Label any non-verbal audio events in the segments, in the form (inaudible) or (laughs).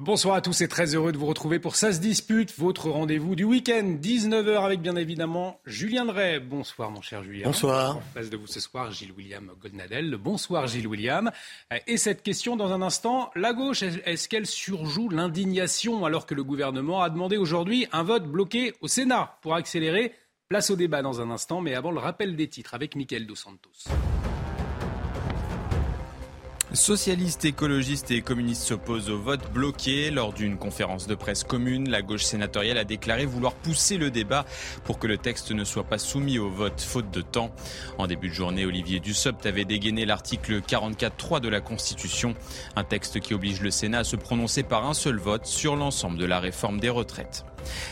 Bonsoir à tous et très heureux de vous retrouver pour Ça se dispute, votre rendez-vous du week-end, 19h avec bien évidemment Julien Drey. Bonsoir mon cher Julien. Bonsoir. En face de vous ce soir, Gilles William Goldnadel. Bonsoir Gilles William. Et cette question dans un instant, la gauche, est-ce qu'elle surjoue l'indignation alors que le gouvernement a demandé aujourd'hui un vote bloqué au Sénat pour accélérer? Place au débat dans un instant, mais avant le rappel des titres avec Mickaël Dos Santos. Socialistes, écologistes et communistes s'opposent au vote bloqué. Lors d'une conférence de presse commune, la gauche sénatoriale a déclaré vouloir pousser le débat pour que le texte ne soit pas soumis au vote faute de temps. En début de journée, Olivier Dussopt avait dégainé l'article 44.3 de la Constitution, un texte qui oblige le Sénat à se prononcer par un seul vote sur l'ensemble de la réforme des retraites.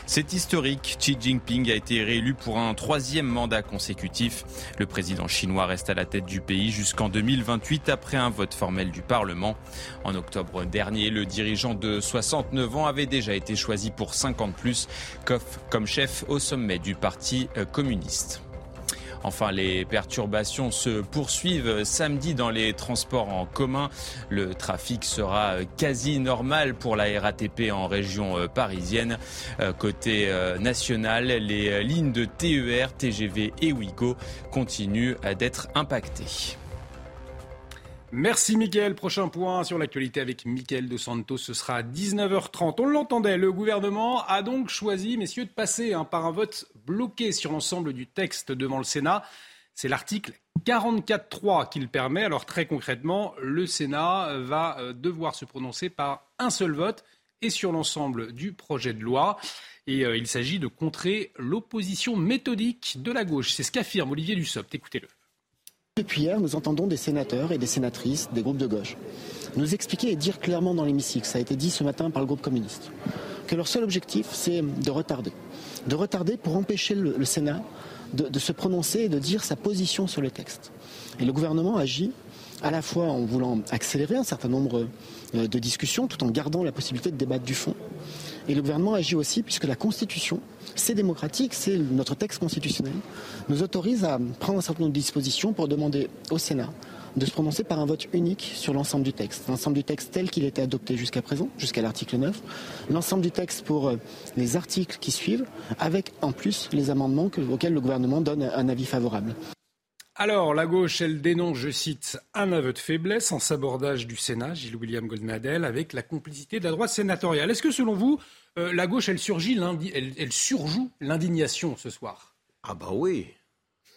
C'est historique. Xi Jinping a été réélu pour un troisième mandat consécutif. Le président chinois reste à la tête du pays jusqu'en 2028 après un vote formel du Parlement. En octobre dernier, le dirigeant de 69 ans avait déjà été choisi pour 50 plus comme chef au sommet du Parti communiste. Enfin, les perturbations se poursuivent samedi dans les transports en commun. Le trafic sera quasi normal pour la RATP en région euh, parisienne. Euh, côté euh, national, les lignes de TER, TGV et Ouigo continuent d'être impactées. Merci Mickaël. Prochain point sur l'actualité avec Mickaël de Santos. Ce sera à 19h30. On l'entendait, le gouvernement a donc choisi, messieurs, de passer hein, par un vote bloqué sur l'ensemble du texte devant le Sénat. C'est l'article 44.3 qui le permet. Alors très concrètement, le Sénat va euh, devoir se prononcer par un seul vote et sur l'ensemble du projet de loi. Et euh, il s'agit de contrer l'opposition méthodique de la gauche. C'est ce qu'affirme Olivier Dussopt. Écoutez-le. Depuis hier, nous entendons des sénateurs et des sénatrices des groupes de gauche nous expliquer et dire clairement dans l'hémicycle, ça a été dit ce matin par le groupe communiste, que leur seul objectif, c'est de retarder. De retarder pour empêcher le, Sénat de, se prononcer et de dire sa position sur le texte. Et le gouvernement agit à la fois en voulant accélérer un certain nombre euh, de discussions tout en gardant la possibilité de débattre du fond. Et le gouvernement agit aussi puisque la Constitution, c'est démocratique, c'est notre texte constitutionnel, nous autorise à prendre un certain nombre de dispositions pour demander au Sénat de se prononcer par un vote unique sur l'ensemble du texte. L'ensemble du texte tel qu'il était adopté jusqu'à présent, jusqu'à l'article 9. L'ensemble du texte pour euh, les articles qui suivent, avec en plus les amendements auxquels le gouvernement donne un avis favorable. Alors, la gauche, elle dénonce, je cite, un aveu de faiblesse en sabordage du Sénat, Gilles William Goldnadel, avec la complicité de la droite sénatoriale. Est-ce que, selon vous, euh, la gauche, elle, surgit elle, elle surjoue l'indignation ce soir? Ah bah oui.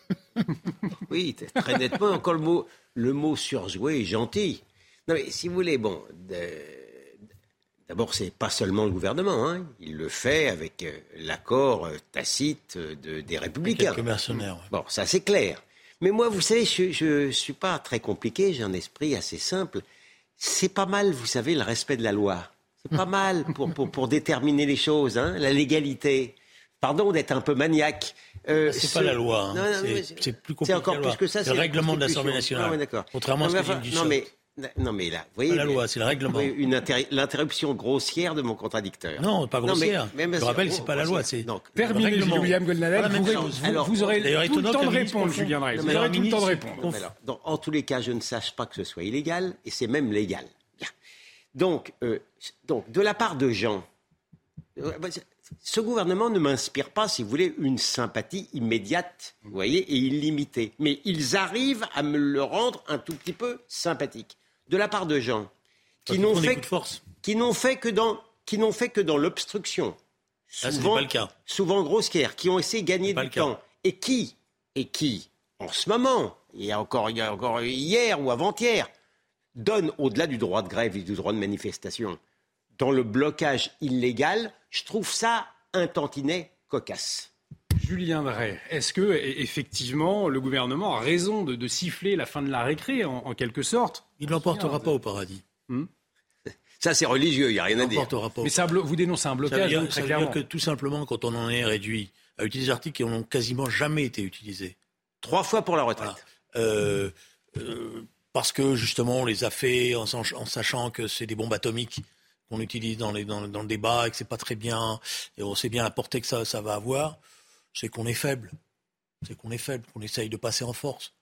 (laughs) oui, très nettement. Encore le mot, le mot surjoué est gentil. Non mais si vous voulez, bon, d'abord c'est pas seulement le gouvernement, hein. il le fait avec euh, l'accord euh, tacite des républicains. Quelques mercenaires. Bon, ça c'est clair. Mais moi, vous savez, je ne suis pas très compliqué, j'ai un esprit assez simple. C'est pas mal, vous savez, le respect de la loi. C'est pas (laughs) mal pour, pour, pour, déterminer les choses, hein, la légalité. Pardon d'être un peu maniaque. Euh, c'est pas la loi. Hein. C'est plus compliqué. C'est encore plus que ça. C'est le règlement de l'Assemblée nationale. Ah, Contrairement à ce que dit Non, mais non, mais là, vous voyez. la loi, c'est le règlement. L'interruption grossière de mon contradicteur. Non, pas grossière. je rappelle que c'est pas la loi, c'est. Terminé, William Goldnadel. Vous, vous, aurez tout le temps de répondre, Julien Drey. Vous aurez tout le temps de répondre. en tous les cas, je ne sache pas que ce soit illégal, et c'est même légal. Donc, euh, donc, de la part de gens, euh, bah, ce gouvernement ne m'inspire pas, si vous voulez, une sympathie immédiate, vous voyez, et illimitée. Mais ils arrivent à me le rendre un tout petit peu sympathique de la part de gens qui n'ont fait, qui n'ont fait que dans qui n'ont fait que dans l'obstruction. Souvent, pas le cas. souvent grossière, qui ont essayé de gagner du temps. Et qui, et qui, en ce moment, il y a encore, il y a encore hier ou avant-hier, donne au-delà du droit de grève et du droit de manifestation, dans le blocage illégal, je trouve ça un tantinet cocasse. Julien Drey, est-ce que effectivement le gouvernement a raison de, siffler la fin de la récré en quelque sorte? Il ne l'emportera pas au paradis. Hmm ça, c'est religieux, il n'y a rien à dire. Mais ça, vous dénoncez un blocage, ça très clairement. que tout simplement, quand on en est réduit à utiliser des articles qui n'ont quasiment jamais été utilisés. Trois fois pour la retraite. Euh, euh, parce que justement, on les a fait en, sachant que c'est des bombes atomiques qu'on utilise dans, le débat et que c'est pas très bien, et on sait bien la portée que ça, ça va avoir, c'est qu'on est faible. C'est qu'on est faible, qu'on essaye de passer en force.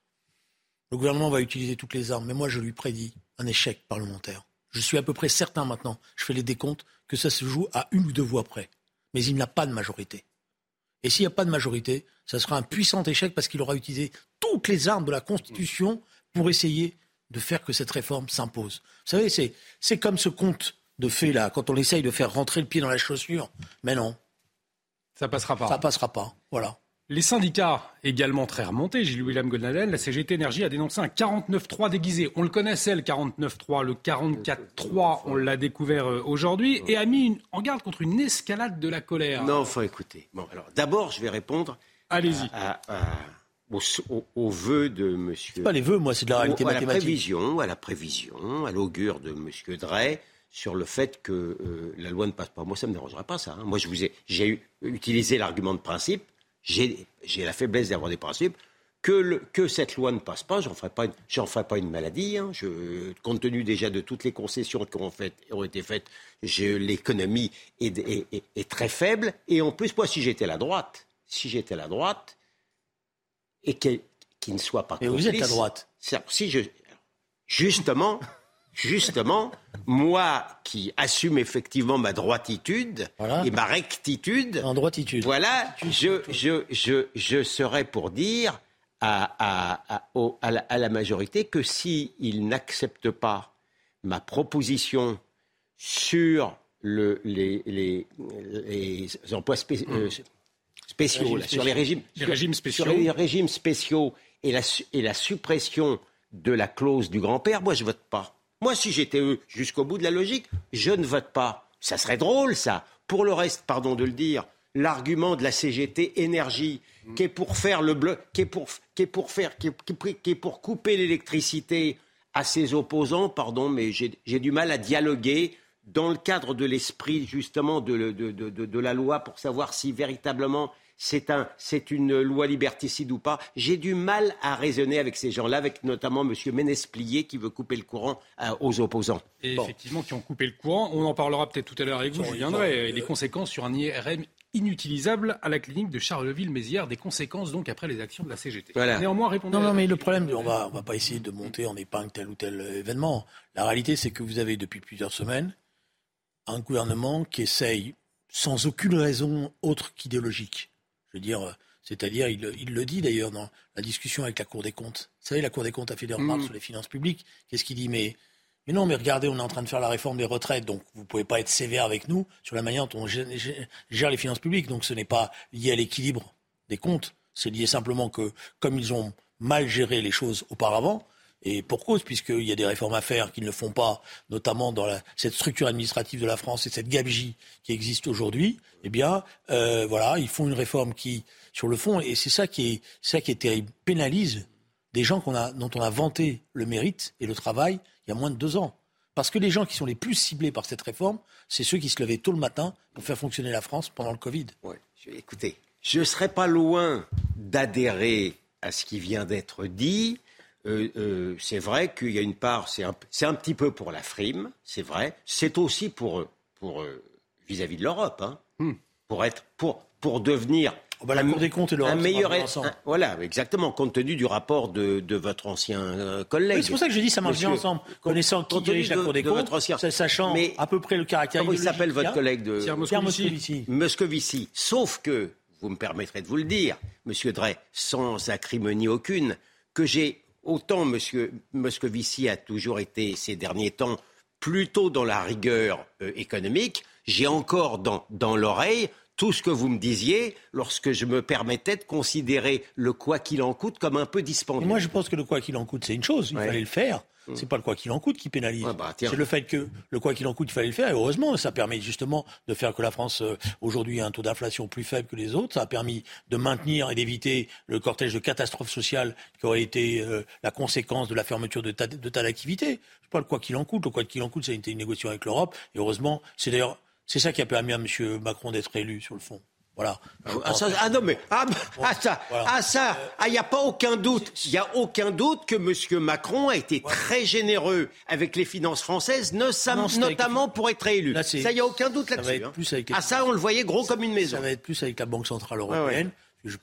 Le gouvernement va utiliser toutes les armes, mais moi je lui prédis un échec parlementaire. Je suis à peu près certain maintenant, je fais les décomptes, que ça se joue à une ou deux voix près. Mais il n'a pas de majorité. Et s'il n'y a pas de majorité, ça sera un puissant échec parce qu'il aura utilisé toutes les armes de la Constitution pour essayer de faire que cette réforme s'impose. Vous savez, c'est, comme ce conte de fait là, quand on essaye de faire rentrer le pied dans la chaussure. Mais non. Ça passera pas. Ça passera pas. Voilà. Les syndicats également très remontés, Gilles-William Golnadel, la CGT Énergie a dénoncé un 49-3 déguisé. On le connaissait le 49-3, le 44-3, on l'a découvert euh, aujourd'hui, et a mis en garde contre une escalade de la colère. Non, faut écouter. Bon, alors d'abord, je vais répondre Allez-y. Au, vœu de monsieur. Pas les vœux, moi, c'est de la réalité mathématique. À la prévision, à la prévision, à l'augure de monsieur Drey sur le fait que euh, la loi ne passe pas. Moi, ça ne me dérangerait pas, ça. Hein. Moi, je vous ai, j'ai utilisé l'argument de principe j'ai la faiblesse d'avoir des principes. Que, que, cette loi ne passe pas, j'en ferai pas, j'en ferai pas une maladie. Hein. Je, compte tenu déjà de toutes les concessions qui ont, fait, ont été faites, l'économie est, est, est, très faible. Et en plus, moi, si j'étais la droite, si j'étais la droite, et qu'il ne soit pas. Mais vous êtes à droite. Si je, justement, justement, moi qui assume effectivement ma droititude et ma rectitude, en droititude. voilà, je, je, je, je serais pour dire à, à, à, la, à la, majorité que s'ils il n'acceptent pas ma proposition sur le, les, les, les emplois euh, spéciaux, sur les régimes, les régimes spéciaux, sur les régimes spéciaux et la, et la suppression de la clause du grand-père, moi je vote pas. Moi, si j'étais eux, jusqu'au bout de la logique, je ne vote pas. Ça serait drôle, ça. Pour le reste, pardon de le dire, l'argument de la CGT énergie, qui est pour faire le bleu, qui est pour, qui est pour faire, qui est, pour couper l'électricité à ses opposants, pardon, mais j'ai du mal à dialoguer dans le cadre de l'esprit justement de, de, de, la loi pour savoir si véritablement c'est un, une loi liberticide ou pas. J'ai du mal à raisonner avec ces gens-là, avec notamment M. Ménesplier qui veut couper le courant euh, aux opposants. Et effectivement, qui ont coupé le courant. On en parlera peut-être tout à l'heure avec vous, je viendrai. Les conséquences sur un IRM inutilisable à la clinique de Charleville-Mézières, des conséquences donc après les actions de la CGT. Néanmoins, répondez. Non, non, mais le problème, on va, on va pas essayer de monter en épingle tel ou tel événement. La réalité, c'est que vous avez depuis plusieurs semaines un gouvernement qui essaye, sans aucune raison autre qu'idéologique, je veux dire, euh, c'est-à-dire, il, le dit d'ailleurs dans la discussion avec la Cour des comptes. Vous savez, la Cour des comptes a fait des remarques mm. sur les finances publiques. Qu'est-ce qu'il dit? Mais, mais non, mais regardez, on est en train de faire la réforme des retraites, donc vous ne pouvez pas être sévère avec nous sur la manière dont on gère les finances publiques. Donc ce n'est pas lié à l'équilibre des comptes, c'est lié simplement que, comme ils ont mal géré les choses auparavant, et pour cause, puisqu'il y a des réformes à faire qu'ils ne font pas, notamment dans cette structure administrative de la France et cette gabegie qui existe aujourd'hui, eh bien, euh, voilà, ils font une réforme qui, sur le fond, et c'est ça qui est, ça qui terrible, pénalise des gens dont on a vanté le mérite et le travail il y a moins de deux ans. Parce que les gens qui sont les plus ciblés par cette réforme, c'est ceux qui se levaient tôt le matin pour faire fonctionner la France pendant le Covid. Oui, écoutez, je ne serais pas loin d'adhérer à ce qui vient d'être dit. Euh, euh, c'est vrai qu'il y a une part, c'est un, un, petit peu pour la frime, c'est vrai. C'est aussi pour, pour euh, vis-à-vis de l'Europe, hein, hmm. pour être, pour, pour devenir oh bah, la un, Cour des comptes et un meilleur, voilà, exactement, compte tenu du rapport de, de votre ancien collègue. c'est pour ça que je dis ça marche bien ensemble, connaissant qui dirige la Cour des comptes, ancien, sachant mais, à peu près le caractère. Comment il s'appelle votre collègue de Pierre Moscovici. Moscovici. Sauf que, vous me permettrez de vous le dire, Monsieur Drey, sans acrimonie aucune, que j'ai autant M. Moscovici a toujours été ces derniers temps plutôt dans la rigueur euh, économique, j'ai encore dans, dans l'oreille tout ce que vous me disiez lorsque je me permettais de considérer le quoi qu'il en coûte comme un peu dispendieux. moi, je pense que le quoi qu'il en coûte, c'est une chose, il fallait le faire. C'est pas le quoi qu'il en coûte qui pénalise. Bah, c'est le fait que le quoi qu'il en coûte, il fallait le faire. Et heureusement, ça permet justement de faire que la France euh, aujourd'hui a un taux d'inflation plus faible que les autres. Ça a permis de maintenir et d'éviter le cortège de catastrophes sociales qui aurait été euh, la conséquence de la fermeture de tas d'activités. C'est pas le quoi qu'il en coûte. Le quoi qu'il en coûte, ça a été une négociation avec l'Europe. Et heureusement, c'est d'ailleurs c'est ça qui a permis à M. Macron d'être élu sur le fond. Voilà. Ah, ah non mais ah, ah ça ah ça ah il n'y a pas aucun doute il y a aucun doute que M. Macron a été très généreux avec les finances françaises notamment pour être élu ça il n'y a aucun doute là-dessus hein. ah ça on le voyait gros comme une maison ça va être plus avec la Banque centrale européenne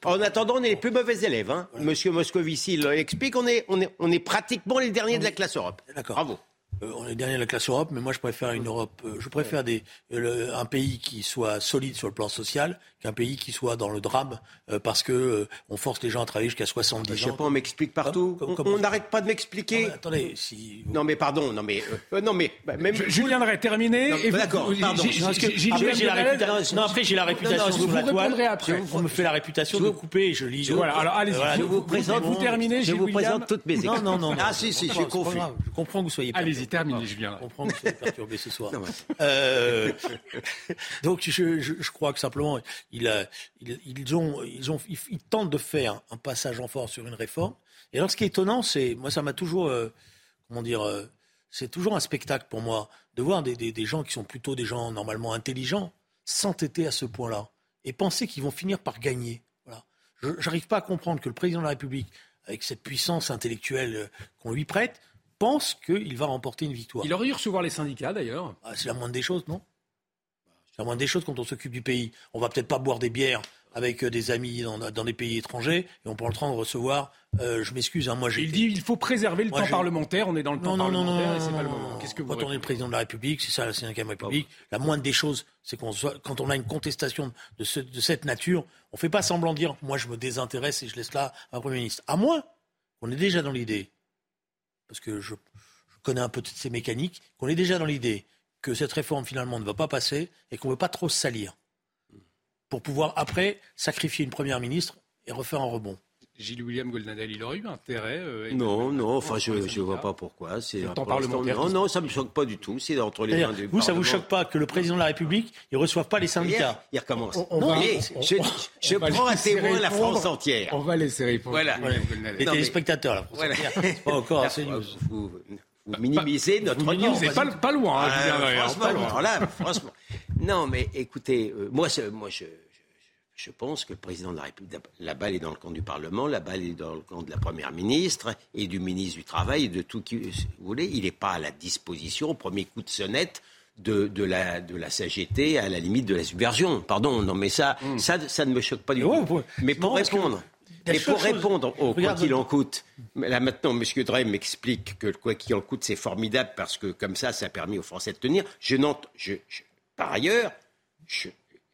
En attendant, on est les plus mauvais élèves. Hein. Monsieur Moscovici l'explique, on est, on, est, on est pratiquement les derniers de la classe Europe. D'accord. Bravo. Euh, on est dernier de la classe Europe, mais moi je préfère une Europe, euh, je préfère des, un pays qui soit solide sur le plan social qu'un pays qui soit dans le drame euh, parce que on force les gens à travailler jusqu'à 70 ans. Je sais pas, on m'explique partout. on n'arrête pas de m'expliquer. Attendez, si. Non mais pardon, non mais non mais bah, même. Julien Drey terminé. D'accord. Pardon. Après j'ai la réputation. Non après j'ai la réputation sur la toile. On me fait la réputation de couper. Je lis. Voilà. Alors allez-y. Je vous présente. Vous terminez. Je vous présente toutes mes. Non non non. Ah si si, j'ai compris. Je comprends que vous soyez. Allez-y, terminez, Je comprends que vous soyez perturbé (laughs) ce soir. Euh, (laughs) donc je crois que simplement ils, ont, ils, ont, ils, tentent de faire un passage en force sur une réforme. Et alors, ce qui est étonnant, c'est, moi, ça m'a toujours, euh, comment dire, euh, c'est toujours un spectacle pour moi de voir des, des, gens qui sont plutôt des gens normalement intelligents s'entêter à ce point-là et penser qu'ils vont finir par gagner. Voilà. Je n'arrive pas à comprendre que le président de la République, avec cette puissance intellectuelle euh, qu'on lui prête, pense qu'il va remporter une victoire. Il aurait dû recevoir les syndicats, d'ailleurs. Ah, c'est la moindre des choses, non? C'est la moindre des choses quand on s'occupe du pays. On va peut-être pas boire des bières avec euh, des amis dans, des pays étrangers et on prend le temps de recevoir. Euh, je m'excuse, hein, moi j'ai. Il dit il faut préserver le temps parlementaire. On est dans le temps parlementaire c'est pas le moment. Qu'est-ce que vous Quand on est le président de la République, c'est ça la 5 République. La moindre des choses, c'est qu'on quand on a une contestation de, cette nature, on fait pas semblant de dire moi je me désintéresse et je laisse là un premier ministre. À moins qu'on est déjà dans l'idée, parce que je, je connais un peu de ces mécaniques, qu'on est déjà dans l'idée que cette réforme finalement ne va pas passer et qu'on ne veut pas trop salir pour pouvoir après sacrifier une première ministre et refaire un rebond. Gilles William Goldnadel, il aurait eu intérêt euh, Non, non, enfin je ne vois pas pourquoi. C'est Non, non, ça ne me choque pas du tout. C'est entre les mains du Vous, ça ne vous choque pas que le président de la République ne reçoive pas les syndicats Il recommence. non, je, je prends à témoin la France entière. On va laisser répondre. Voilà. Les téléspectateurs, la France entière. C'est pas encore assez news vous minimisez notre minimisez pas, pas loin, hein, ah, franchement, là, franchement. Non, mais écoutez, euh, moi, moi je, je, pense que le président de la République, la balle est dans le camp du Parlement, la balle est dans le camp de la Première ministre et du ministre du Travail et de tout qui, vous voulez. Il n'est pas à la disposition, au premier coup de sonnette, de, de, la, de la à la limite de la subversion. Pardon, non, mais ça, hmm. ça, ça ne me choque pas du tout. mais pour répondre. Et pour répondre au quoi qu'il en coûte, là maintenant, M. Drey m'explique que le quoi qu'il en coûte, c'est formidable parce que comme ça, ça a permis aux Français de tenir. Je, je, par ailleurs,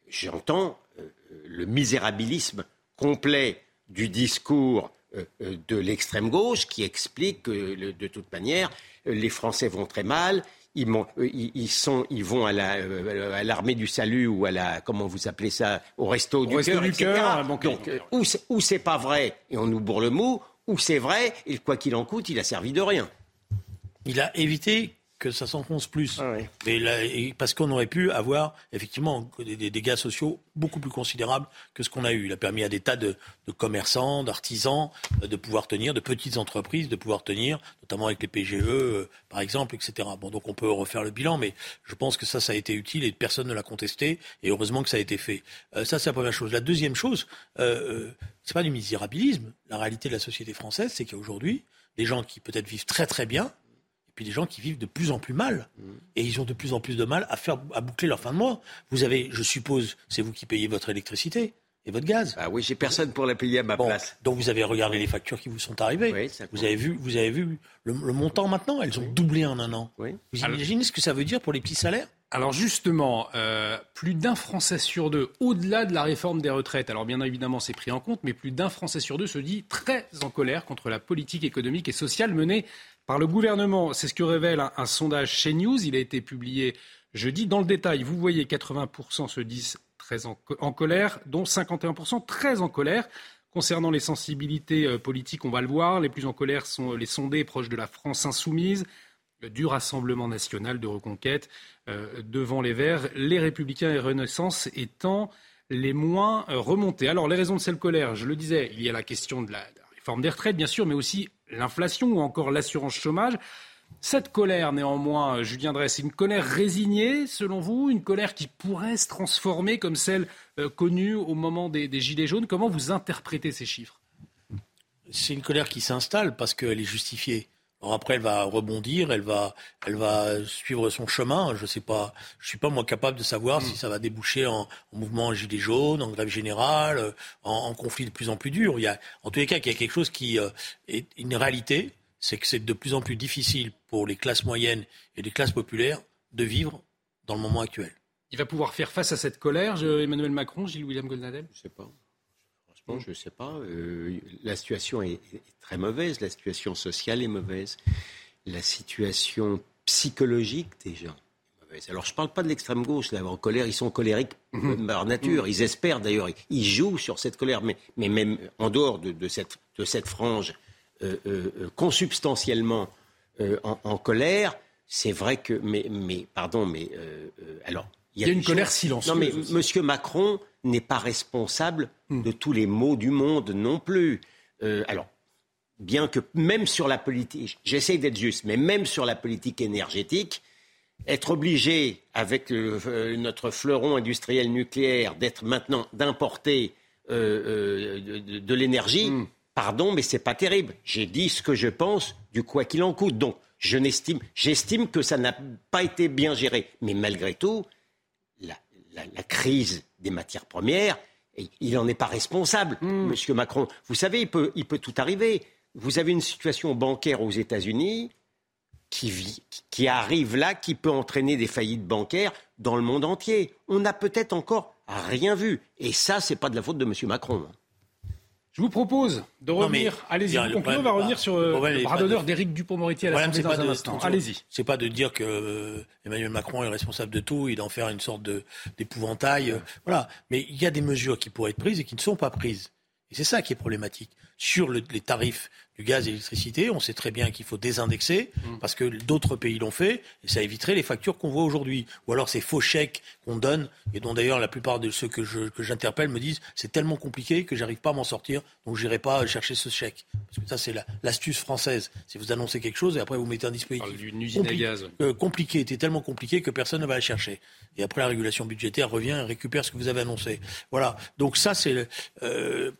j'entends euh, le misérabilisme complet du discours euh, euh, de l'extrême gauche qui explique que de toute manière, les Français vont très mal, euh, ils, sont, ils vont euh, à l'armée du salut ou à la, comment vous appelez ça, au resto du cœur, etc. Donc, euh, ou c'est pas vrai et on nous bourre le mot, ou c'est vrai et quoi qu'il en coûte, il a servi de rien. Il a évité que ça s'enfonce plus. Ah Mais parce qu'on aurait pu avoir effectivement des, dégâts sociaux beaucoup plus considérables que ce qu'on a eu. Il a permis à des tas de, commerçants, d'artisans euh, de pouvoir tenir, de petites entreprises de pouvoir tenir, notamment avec les PGE euh, par exemple, etc. Bon, donc on peut refaire le bilan, mais je pense que ça, ça a été utile et personne ne l'a contesté. Et heureusement que ça a été fait. Euh, ça, c'est la première chose. La deuxième chose, euh, c'est pas du misérabilisme. La réalité de la société française, c'est qu'aujourd'hui, des gens qui peut-être vivent très très bien puis des gens qui vivent de plus en plus mal. Mm. Et ils ont de plus en plus de mal à, faire, à boucler leur fin de mois. Vous avez, je suppose, c'est vous qui payez votre électricité et votre gaz. Ah oui, j'ai personne pour la payer à ma place. Donc vous avez regardé les factures qui vous sont arrivées. vous avez vu, vous avez vu le, montant maintenant. Elles ont doublé en un an. Vous imaginez ce que ça veut dire pour les petits salaires? Alors justement, euh, plus d'un Français sur deux, au-delà de la réforme des retraites, alors bien évidemment c'est pris en compte, mais plus d'un Français sur deux se dit très en colère contre la politique économique et sociale menée par le gouvernement. C'est ce que révèle un, sondage chez News. Il a été publié jeudi. Dans le détail, vous voyez 80% se disent très en, colère, dont 51% très en colère. Concernant les sensibilités politiques, on va le voir, les plus en colère sont les sondés proches de la France insoumise, du Rassemblement national de reconquête devant les Verts, les Républicains et Renaissance étant les moins remontés. Alors les raisons de cette colère, je le disais, il y a la question de la réforme des retraites, bien sûr, mais aussi l'inflation ou encore l'assurance chômage. Cette colère, néanmoins, Julien Dresse, c'est une colère résignée, selon vous, une colère qui pourrait se transformer comme celle euh, connue au moment des, Gilets jaunes. Comment vous interprétez ces chiffres? C'est une colère qui s'installe parce qu'elle est justifiée. Alors après, elle va rebondir, elle va, elle va suivre son chemin. Je sais pas, je suis pas moi capable de savoir si hmm. ça va déboucher en, mouvement gilet jaune, en grève générale, en, conflit de plus en plus dur. Il y a, en tous les cas, il y a quelque chose qui euh, est une réalité, c'est que c'est de plus en plus difficile pour les classes moyennes et les classes populaires de vivre dans le moment actuel. Il va pouvoir faire face à cette colère, Emmanuel Macron, Gilles William Goldnadel Je ne sais pas. Franchement, je ne sais pas. Euh, la situation est, très mauvaise. La situation sociale est mauvaise. La situation psychologique des gens est mauvaise. Alors, je ne parle pas de l'extrême gauche. Là, en colère, ils sont colériques mhm. par nature. Ils espèrent d'ailleurs. Ils jouent sur cette colère. Mais, mais même en dehors de, cette, de cette frange euh, euh, consubstantiellement en, colère, c'est vrai que. Mais, mais pardon, mais alors il y a, une colère silencieuse. Non, mais M. Macron n'est pas responsable hmm. de tous les maux du monde non plus. Euh, alors, bien que même sur la politique, j'essaie d'être juste, mais même sur la politique énergétique, être obligé, avec euh, notre fleuron industriel nucléaire, d'être maintenant d'importer euh, de, l'énergie, hmm. pardon, mais c'est pas terrible. J'ai dit ce que je pense du quoi qu'il en coûte. Donc, je n'estime, j'estime que ça n'a pas été bien géré. Mais malgré tout, la, crise des matières premières, il n'en est pas responsable, hmm. Monsieur Macron. Vous savez, il peut, il peut tout arriver. Vous avez une situation bancaire aux États-Unis qui, qui arrive là, qui peut entraîner des faillites bancaires dans le monde entier. On n'a peut-être encore rien vu. Et ça, ce n'est pas de la faute de Monsieur Macron. Je vous propose de revenir. Allez-y, on va revenir sur euh, le bras d'honneur d'Éric Dupont-Moretti à l'Assemblée dans un instant. Allez-y. C'est pas de dire que euh, Emmanuel Macron est responsable de tout et d'en faire une sorte d'épouvantail. Euh, voilà. Mais il y a des mesures qui pourraient être prises et qui ne sont pas prises. Et c'est ça qui est problématique. Sur les tarifs du gaz et l'électricité. On sait très bien qu'il faut désindexer mm. parce que d'autres pays l'ont fait et ça éviterait les factures qu'on voit aujourd'hui. Ou alors ces faux chèques qu'on donne et dont d'ailleurs la plupart de ceux que, j'interpelle me disent c'est tellement compliqué que j'arrive pas à m'en sortir donc j'irai pas chercher ce chèque. Parce que ça c'est l'astuce française. Si vous annoncez quelque chose et après vous mettez un dispositif euh, compliqué, était tellement compliqué que personne ne va le chercher. Et après la régulation budgétaire revient et récupère ce que vous avez annoncé. Voilà. Donc ça c'est euh,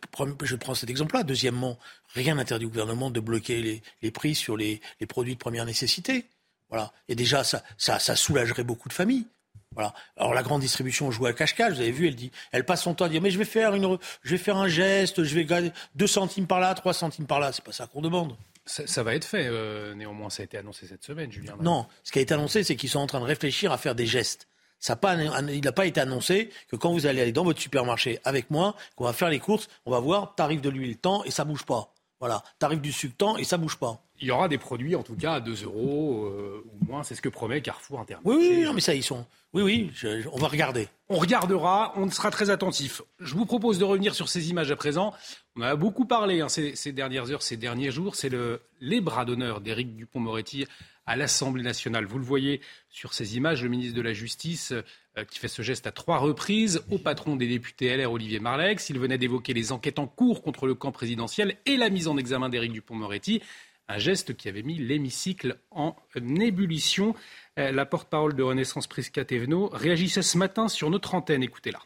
je prends cet exemple-là. Deuxièmement, Rien n'interdit au gouvernement de bloquer les, prix sur les, produits de première nécessité. Voilà. Et déjà, ça, ça, soulagerait beaucoup de familles. Voilà. Alors la grande distribution joue à cache-cache. Vous avez vu, elle dit, elle passe son temps à dire, mais je vais faire une, je vais faire un geste, je vais gagner 2 centimes par là, 3 centimes par là. C'est pas ça qu'on demande. Ça, va être fait. Euh, néanmoins, ça a été annoncé cette semaine, Julien. Non, ce qui a été annoncé, c'est qu'ils sont en train de réfléchir à faire des gestes. Ça pas, il n'a pas été annoncé que quand vous allez aller dans votre supermarché avec moi, qu'on va faire les courses, on va voir tarif de l'huile temps et ça bouge pas. Voilà, tarif du sultan et ça bouge pas. Il y aura des produits, en tout cas, à 2 euros euh, ou moins. C'est ce que promet Carrefour Internet. Oui, oui, non, mais ça, ils sont. Oui, oui, on va regarder. On regardera, on sera très attentif. Je vous propose de revenir sur ces images à présent. On a beaucoup parlé hein, ces, dernières heures, ces derniers jours. C'est le, les bras d'honneur d'Éric Dupont-Moretti à l'Assemblée nationale. Vous le voyez sur ces images, le ministre de la Justice euh, qui fait ce geste à trois reprises au patron des députés LR, Olivier Marlex. Il venait d'évoquer les enquêtes en cours contre le camp présidentiel et la mise en examen d'Éric Dupont-Moretti. Un geste qui avait mis l'hémicycle en ébullition. Euh, la porte-parole de Renaissance Prisca Thévenot réagissait ce matin sur notre antenne. Écoutez-la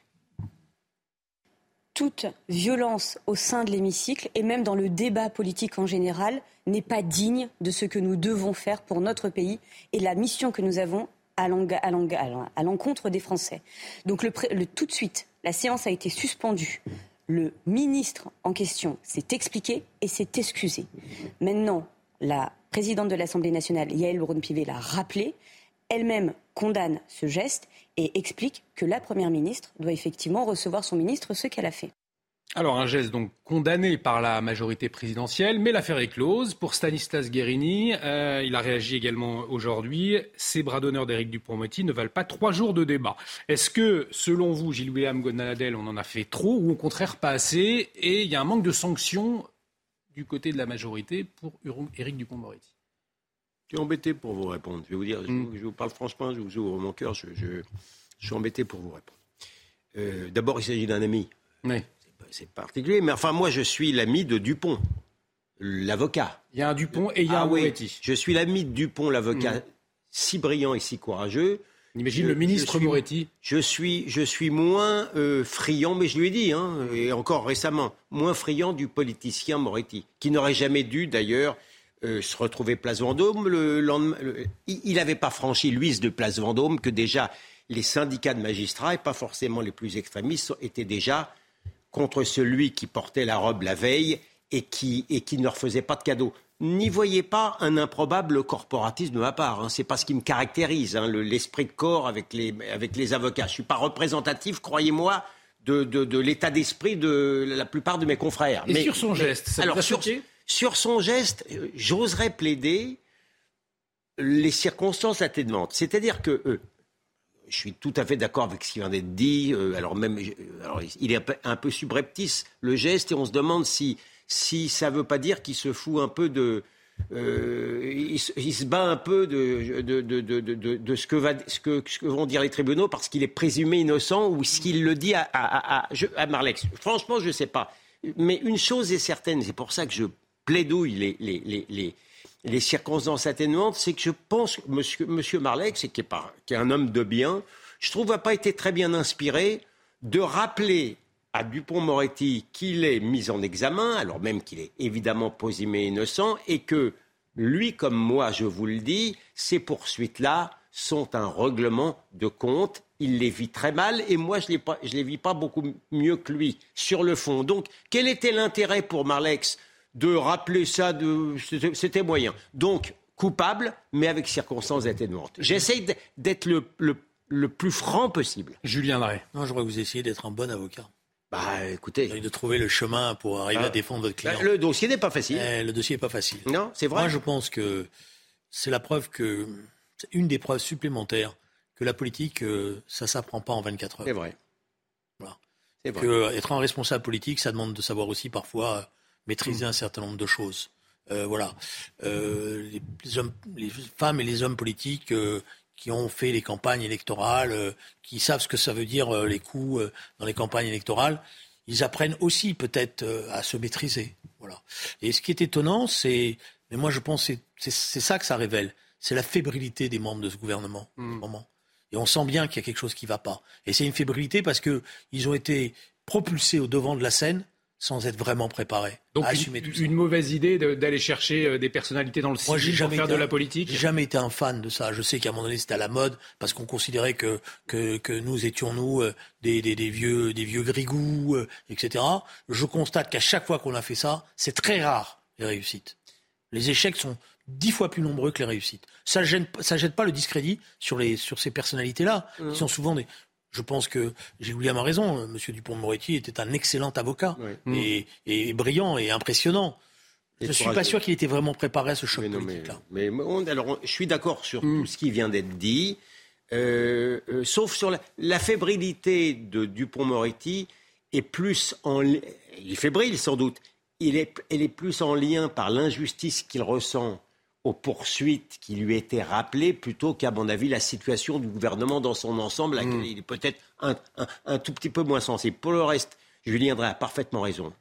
toute violence au sein de l'hémicycle et même dans le débat politique en général n'est pas digne de ce que nous devons faire pour notre pays et la mission que nous avons à l'encontre des Français. Donc tout de suite, la séance a été suspendue. Le ministre en question s'est expliqué et s'est excusé. Maintenant, la présidente de l'Assemblée nationale, Yael Braun-Pivet, l'a rappelé. Elle-même condamne ce geste et explique que la Première ministre doit effectivement recevoir son ministre, ce qu'elle a fait. Alors un geste donc condamné par la majorité présidentielle, mais l'affaire est close. Pour Stanislas Guérini, euh, il a réagi également aujourd'hui. Ces bras d'honneur d'Éric Dupond-Moretti ne valent pas trois jours de débat. Est-ce que, selon vous, Gilles William Gonadel, on en a fait trop ou au contraire pas assez? Et il y a un manque de sanctions du côté de la majorité pour Éric Dupond-Moretti Je suis embêté pour vous répondre. Je vais vous dire, je, Mm. vous parle franchement, je vous ouvre mon cœur, je, je- je suis embêté pour vous répondre. Euh, D'abord, il s'agit d'un ami. Oui. C'est particulier, mais enfin, moi, je suis l'ami de Dupont, l'avocat. Il y a un Dupont et il y a Ah un oui, Moretti. je suis l'ami de Dupont, l'avocat, Mm. si brillant et si courageux. Imagine le ministre je suis- Moretti. Je suis, je suis moins euh, friand, mais je lui ai dit, hein, et encore récemment, moins friand du politicien Moretti, qui n'aurait jamais dû d'ailleurs euh, se retrouver place Vendôme. Le lendemain, le- il n'avait pas franchi l'huisse de place Vendôme, que déjà les syndicats de magistrats, et pas forcément les plus extrémistes, étaient déjà contre celui qui portait la robe la veille et qui, et qui ne leur faisait pas de cadeau. N'y voyez pas un improbable corporatisme de ma part. Hein. C'est pas ce qui me caractérise, hein, le- l'esprit de corps avec les, avec les avocats. Je suis pas représentatif, croyez-moi, de, de, de l'état d'esprit de la plupart de mes confrères. Et sur son geste, ça vous alors a sur, sur son geste, euh, j'oserais plaider les circonstances atténuantes. C'est-à-dire que euh, je suis tout à fait d'accord avec ce qui vient d'être dit. euh, alors même, alors, il est un peu, subreptice le geste et on se demande si si ça veut pas dire qu'il se fout un peu de il, se- bat un peu de, de, de, de, de- ce, que va, ce, que, ce que vont dire les tribunaux parce qu'il est présumé innocent ou s'il le dit à, à Marlex. Franchement, je ne sais pas. Mais une chose est certaine, c'est pour ça que je plaidouille les, les, les, les, les circonstances atténuantes, c'est que je pense que monsieur, monsieur Marlex, qui est, est un homme de bien, je trouve n'a pas été très bien inspiré de rappeler à Dupont-Moretti qu'il est mis en examen, alors même qu'il est évidemment présumé innocent, et que lui, comme moi, je vous le dis, ces poursuites-là sont un règlement de compte. Il les vit très mal et moi, je ne les, les vis pas beaucoup mieux que lui sur le fond. Donc, quel était l'intérêt pour Marlex de rappeler ça de... c'était- moyen. Donc, coupable, mais avec circonstances atténuantes. J'essaye d'être le, le- le plus franc possible. Julien Drey. Non, que vous essayez d'être un bon avocat. Bah, écoutez, Et de trouver le chemin pour arriver Ah. à défendre votre client. bah, le dossier n'est pas facile. Eh, le dossier n'est pas facile. Non, c'est vrai. Moi, je pense que c'est la preuve que c'est une des preuves supplémentaires que la politique, euh, ça s'apprend pas en 24 C'est heures. vrai. Voilà. C'est vrai. Que être un responsable politique, ça demande de savoir aussi parfois euh, maîtriser Mm. un certain nombre de choses. Euh, voilà. Euh, les, les hommes, les femmes et les hommes politiques euh, qui ont fait les campagnes électorales, qui savent ce que ça veut dire les coups euh, dans les campagnes électorales, ils apprennent aussi peut-être à se maîtriser. Voilà. Et ce qui est étonnant, c'est, mais moi je pense que c'est- ça que ça révèle, c'est la fébrilité des membres de ce gouvernement en ce moment. Et on sent bien qu'il y a quelque chose qui ne va pas. Et c'est une fébrilité parce que ils ont été propulsés au devant de la scène sans être vraiment préparés Donc à une, assumer tout ça. une mauvaise idée de- d'aller chercher euh, des personnalités dans le civil pour jamais faire de un- la politique? J'ai jamais été un fan de ça. Je sais qu'à un moment donné, c'était à la mode parce qu'on considérait que, que, que nous étions, nous, euh, des, des, des vieux, des vieux grigous, euh, etc. Je constate qu'à chaque fois qu'on a fait ça, c'est très rare, les réussites. Les échecs sont dix fois plus nombreux que les réussites. Ça ne gêne, ça jette pas le discrédit sur, les, sur ces personnalités-là, qui sont souvent des... Je pense que Gilles William a raison. euh, Monsieur Dupont-Moretti était un excellent avocat Oui. et, et brillant et impressionnant. Je ne suis pas sûr qu'il était vraiment préparé à ce choc Mais non, mais, politique-là. mais on- alors, on- je suis d'accord sur Hmm. tout ce qui vient d'être dit, euh, euh, sauf sur la, la fébrilité de Dupont-Moretti est plus en, il est fébrile sans doute. Il est, elle est plus en lien par l'injustice qu'il ressent aux poursuites qui lui étaient rappelées plutôt qu'à mon avis la situation du gouvernement dans son ensemble, à laquelle il est peut-être un, un- un tout petit peu moins sensible. Pour le reste, Julien Drey a parfaitement raison.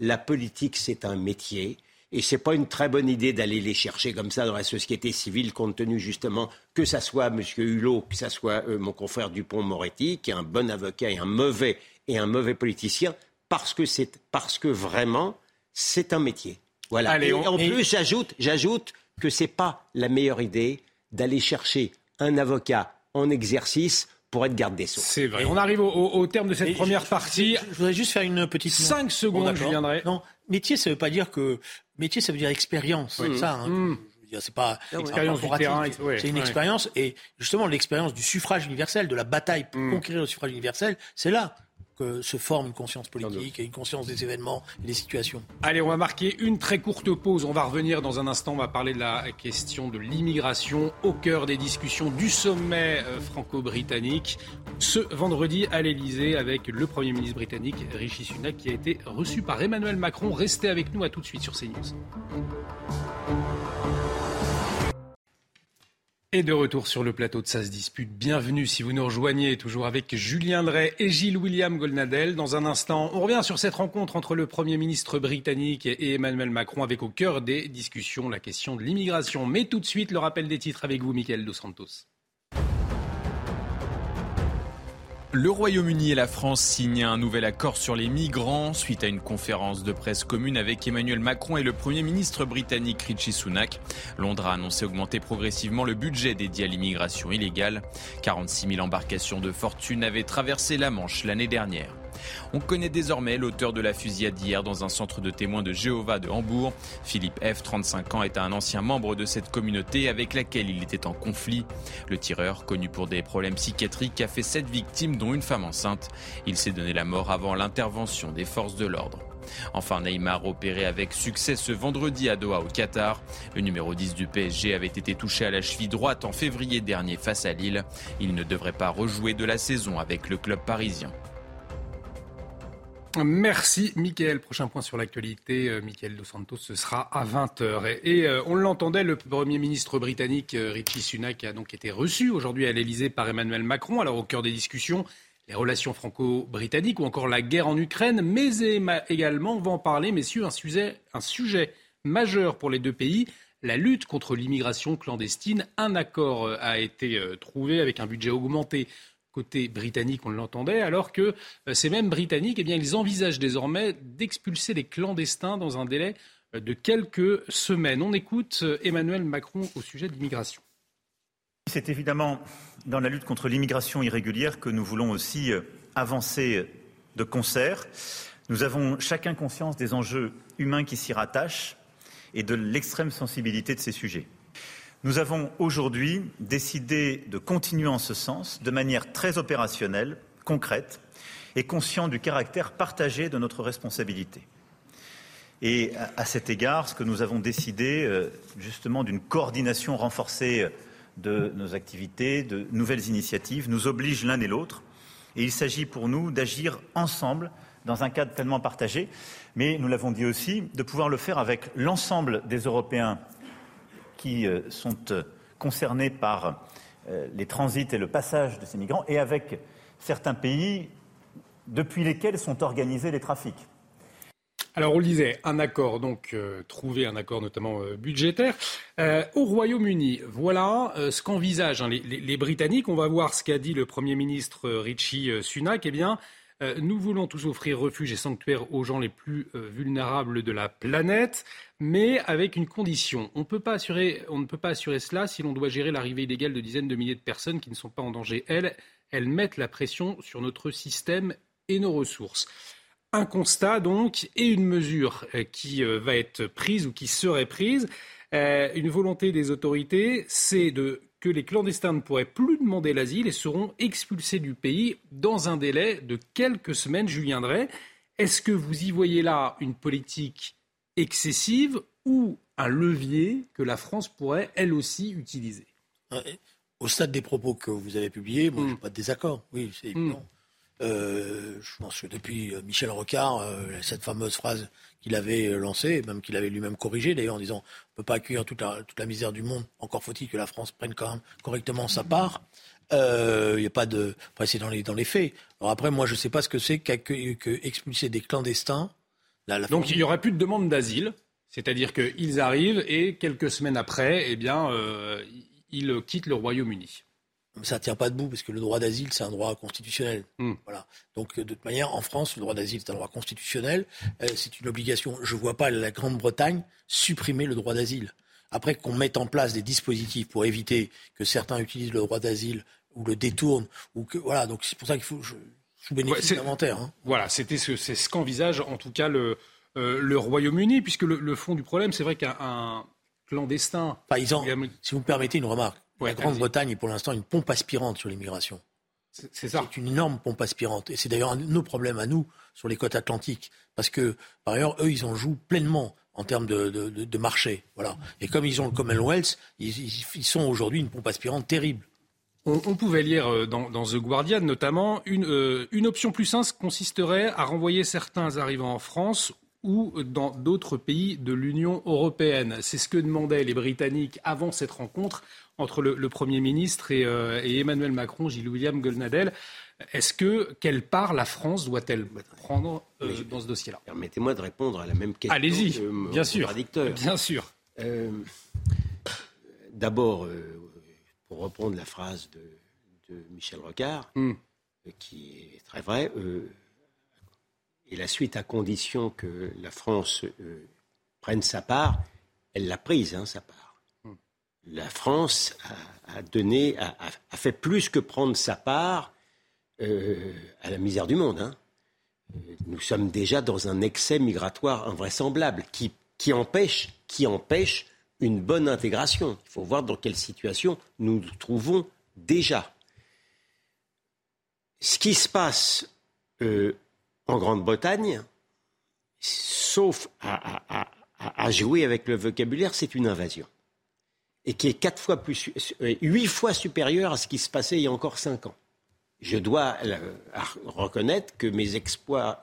La politique, c'est un métier. Et c'est pas une très bonne idée d'aller les chercher comme ça dans la société civile, compte tenu justement que ça soit M. Hulot, que ça soit euh, mon confrère Dupont-Moretti, qui est un bon avocat et un mauvais et un mauvais politicien, parce que c'est parce que vraiment c'est un métier. Voilà. Allez, et on- en et- plus, j'ajoute, j'ajoute que c'est pas la meilleure idée d'aller chercher un avocat en exercice pour être garde des sceaux. C'est vrai. On arrive au, au- au terme de cette Et première je- partie. Je, je voudrais juste faire une petite. Cinq secondes, d'accord. je viendrai. Non, métier, ça veut pas dire que. Métier, ça veut dire expérience. C'est ça. hein. Mmh. Dire, C'est pas Expérience du un corporatif. terrain, ouais, c'est une ouais. expérience et justement l'expérience du suffrage universel, de la bataille pour Mmh. conquérir le suffrage universel, c'est là. Que se forme une conscience politique et une conscience des événements et des situations. Allez, on va marquer une très courte pause. On va revenir dans un instant. On va parler de la question de l'immigration au cœur des discussions du sommet euh, franco-britannique ce vendredi à l'Elysée avec le Premier ministre britannique Rishi Sunak qui a été reçu par Emmanuel Macron. Restez avec nous à tout de suite sur CNews. Et de retour sur le plateau de Ça dispute. Bienvenue si vous nous rejoignez, toujours avec Julien Drey et Gilles William Golnadel. Dans un instant, on revient sur cette rencontre entre le Premier ministre britannique et Emmanuel Macron avec au cœur des discussions la question de l'immigration. Mais tout de suite, le rappel des titres avec vous, Michael Dos Santos. Le Royaume-Uni et la France signent un nouvel accord sur les migrants suite à une conférence de presse commune avec Emmanuel Macron et le Premier ministre britannique Richie Sunak. Londres a annoncé augmenter progressivement le budget dédié à l'immigration illégale. 46 000 embarcations de fortune avaient traversé la Manche l'année dernière. On connaît désormais l'auteur de la fusillade d'hier dans un centre de témoins de Jéhovah de Hambourg. Philippe F., 35 ans, est un ancien membre de cette communauté avec laquelle il était en conflit. Le tireur, connu pour des problèmes psychiatriques, a fait sept victimes dont une femme enceinte. Il s'est donné la mort avant l'intervention des forces de l'ordre. Enfin, Neymar opéré avec succès ce vendredi à Doha au Qatar. Le numéro 10 du PSG avait été touché à la cheville droite en février dernier face à Lille. Il ne devrait pas rejouer de la saison avec le club parisien. Merci, Mickaël. Prochain point sur l'actualité, euh, Mickaël Dos Santos, ce sera à 20h. Et, euh, on l'entendait, le Premier ministre britannique euh, Richie Sunak a donc été reçu aujourd'hui à l'Elysée par Emmanuel Macron. Alors au cœur des discussions, les relations franco-britanniques ou encore la guerre en Ukraine, mais également, on va en parler, messieurs, un sujet, un sujet majeur pour les deux pays, la lutte contre l'immigration clandestine. Un accord a été trouvé avec un budget augmenté côté britannique, on l'entendait, alors que euh, ces mêmes Britanniques, eh envisagent désormais d'expulser les clandestins dans un délai euh, de quelques semaines. On écoute euh, Emmanuel Macron au sujet de l'immigration. C'est évidemment dans la lutte contre l'immigration irrégulière que nous voulons aussi avancer de concert. Nous avons chacun conscience des enjeux humains qui s'y rattachent et de l'extrême sensibilité de ces sujets. Nous avons aujourd'hui décidé de continuer en ce sens de manière très opérationnelle, concrète et conscient du caractère partagé de notre responsabilité. Et à cet égard, ce que nous avons décidé euh, justement d'une coordination renforcée de nos activités, de nouvelles initiatives, nous oblige l'un et l'autre. Et il s'agit pour nous d'agir ensemble dans un cadre pleinement partagé, mais nous l'avons dit aussi, de pouvoir le faire avec l'ensemble des Européens qui euh, sont euh, concernés par euh, les transits et le passage de ces migrants et avec certains pays depuis lesquels sont organisés les trafics. Alors on le disait, un accord, donc trouver un accord notamment budgétaire. au Royaume-Uni, voilà ce qu'envisagent hein, les, les, Britanniques. On va voir ce qu'a dit le Premier ministre Richie Sunak. Eh bien, euh, nous voulons tous offrir refuge et sanctuaire aux gens les plus euh, vulnérables de la planète, mais avec une condition. On, ne peut pas assurer cela si l'on doit gérer l'arrivée illégale de dizaines de milliers de personnes qui ne sont pas en danger. Elles, elles mettent la pression sur notre système et nos ressources. Un constat donc et une mesure euh, qui va être prise ou qui serait prise. une volonté des autorités, c'est de que les clandestins ne pourraient plus demander l'asile et seront expulsés du pays dans un délai de quelques semaines. Julien Drey, est-ce que vous y voyez là une politique excessive ou un levier que la France pourrait elle aussi utiliser? Euh, Au stade des propos que vous avez publiés, moi, je n'ai hmm. pas de désaccord. Oui, c'est hmm. évident. Euh, je pense que depuis euh, Michel Rocard, cette fameuse phrase qu'il avait euh, lancé, même qu'il avait lui-même corrigé d'ailleurs en disant on ne peut pas accueillir toute la, misère du monde, encore faut-il que la France prenne quand même correctement sa part. Il euh, n'y a pas de. Après, c'est dans les, dans les faits. Alors après, moi, je ne sais pas ce que c'est qu'expulser des clandestins. Donc il n'y aurait plus de demande d'asile, c'est-à-dire qu'ils arrivent et quelques semaines après, eh bien, euh, ils quittent le Royaume-Uni ça ne tient pas debout parce que le droit d'asile, c'est un droit constitutionnel. Hmm. Voilà. Donc, de toute manière, en France, le droit d'asile, c'est un droit constitutionnel. Euh, c'est une obligation. Je ne vois pas la Grande-Bretagne supprimer le droit d'asile. Après qu'on mette en place des dispositifs pour éviter que certains utilisent le droit d'asile ou le détournent, ou que voilà. Donc c'est pour ça qu'il faut je, sous bénéfice hein. Voilà, c'était ce, c'est ce qu'envisage en tout cas le, euh, le Royaume-Uni, puisque le, fond du problème, c'est vrai qu'un clandestin. Par exemple, si vous me permettez une remarque, la Grande-Bretagne est pour l'instant une pompe aspirante sur l'immigration. C'est ça. C'est une énorme pompe aspirante. Et c'est d'ailleurs un de nos problèmes à nous sur les côtes atlantiques. Parce que, par ailleurs, eux, ils en jouent pleinement en termes de, marché. Voilà. Et comme ils ont le Commonwealth, ils, ils sont aujourd'hui une pompe aspirante terrible. On, pouvait lire euh, dans, The Guardian notamment une, euh, une option plus simple consisterait à renvoyer certains arrivants en France ou dans d'autres pays de l'Union européenne. C'est ce que demandaient les Britanniques avant cette rencontre entre le, Premier ministre euh, et, Emmanuel Macron, Gilles William Golnadel. Est-ce que quelle part la France doit-elle prendre dans ce dossier-là? Permettez-moi de répondre à la même question. Allez-y, bien sûr. Bien sûr. D'abord, pour reprendre la phrase de, Michel Rocard, hmm. euh, qui est très vraie, euh, et la suite à condition que la France euh, prenne sa part, elle l'a prise, hein, sa part. La France a, donné, a, fait plus que prendre sa part à la misère du monde. Hein. Nous sommes déjà dans un excès migratoire invraisemblable qui, qui empêche, qui empêche une bonne intégration. Il faut voir dans quelle situation nous nous trouvons déjà. Ce qui se passe euh, en Grande-Bretagne, sauf à, jouer avec le vocabulaire, c'est une invasion. Et qui est quatre fois plus, euh, huit fois supérieure à ce qui se passait il y a encore cinq ans. Je dois euh, reconnaître que mes,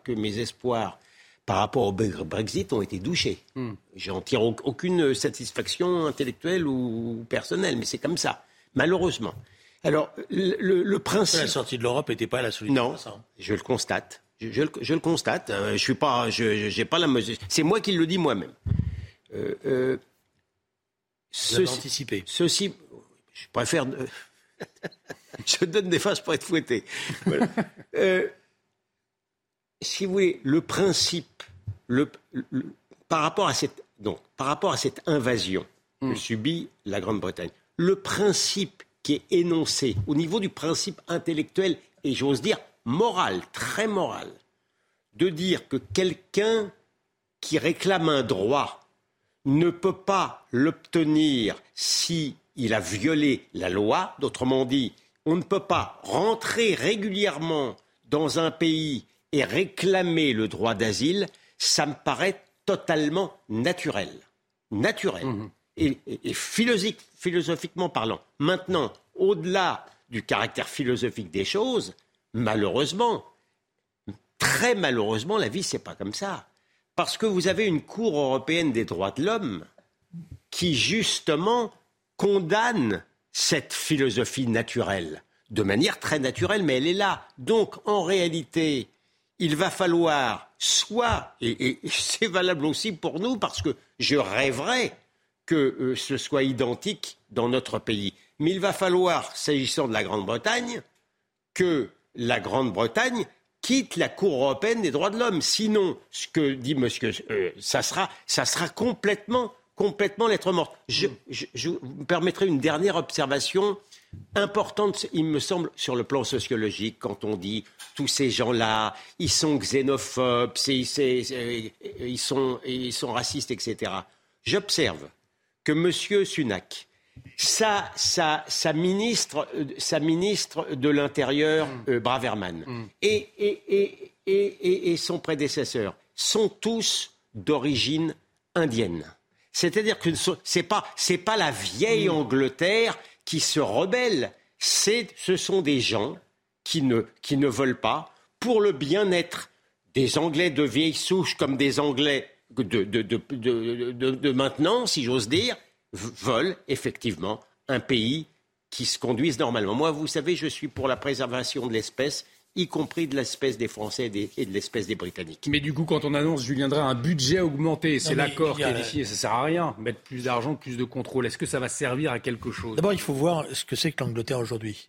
que mes espoirs par rapport au Brexit ont été douchés. Hmm. J'en tire aucune satisfaction intellectuelle ou personnelle, mais c'est comme ça, malheureusement. Alors, le, principe. La sortie de l'Europe n'était pas la solution. Non, je le constate. Je, le, constate. Euh, je suis pas, je, pas la mesure. C'est moi qui le dis moi-même. Euh, euh, ceci, anticipé. Ceci, je préfère. (laughs) je donne des faces pour être fouetté. Voilà. Euh, si vous voulez, le principe, par, rapport à cette, donc, par rapport à cette invasion que hmm. subit la Grande-Bretagne, le principe qui est énoncé au niveau du principe intellectuel et j'ose dire moral, très moral, de dire que quelqu'un qui réclame un droit ne peut pas l'obtenir si il a violé la loi. D'autrement dit, on ne peut pas rentrer régulièrement dans un pays et réclamer le droit d'asile, ça me paraît totalement naturel. Naturel. Mmh. Et, philosophiquement parlant. Maintenant, au-delà du caractère philosophique des choses, malheureusement, très malheureusement, la vie, c'est pas comme ça. Parce que vous avez une Cour européenne des droits de l'homme qui, justement, condamne cette philosophie naturelle, de manière très naturelle, mais elle est là. Donc, en réalité, il va falloir soit, et, c'est valable aussi pour nous, parce que je rêverais que euh, ce soit identique dans notre pays, mais il va falloir, s'agissant de la Grande-Bretagne, que la Grande-Bretagne quitte la Cour européenne des droits de l'homme. Sinon, ce que dit monsieur, euh, ça, sera, ça sera complètement, complètement lettre morte. je vous permettrai une dernière observation importante, il me semble, sur le plan sociologique, quand on dit tous ces gens-là, ils sont xénophobes, ils, sont, ils sont racistes, etc. J'observe que M. Sunak, sa, sa, sa, ministre, sa ministre de l'Intérieur, mm. euh, Braverman, mm. et, et, et, et, son prédécesseur sont tous d'origine indienne. C'est-à-dire que ce n'est pas, pas la vieille mm. Angleterre qui se rebellent. ce sont des gens qui ne, qui ne veulent pas, pour le bien-être des Anglais de vieille souche comme des Anglais de, de, de, maintenant, si j'ose dire, veulent effectivement un pays qui se conduise normalement. Moi, vous savez, je suis pour la préservation de l'espèce y compris de l'espèce des Français et de l'espèce des Britanniques. Mais du coup, quand on annonce, Julien Drey, un budget augmenté, c'est l'accord qui est défini, ça sert à rien. Mettre plus d'argent, plus de contrôle, est-ce que ça va servir à quelque chose? D'abord, il faut voir ce que c'est que l'Angleterre aujourd'hui.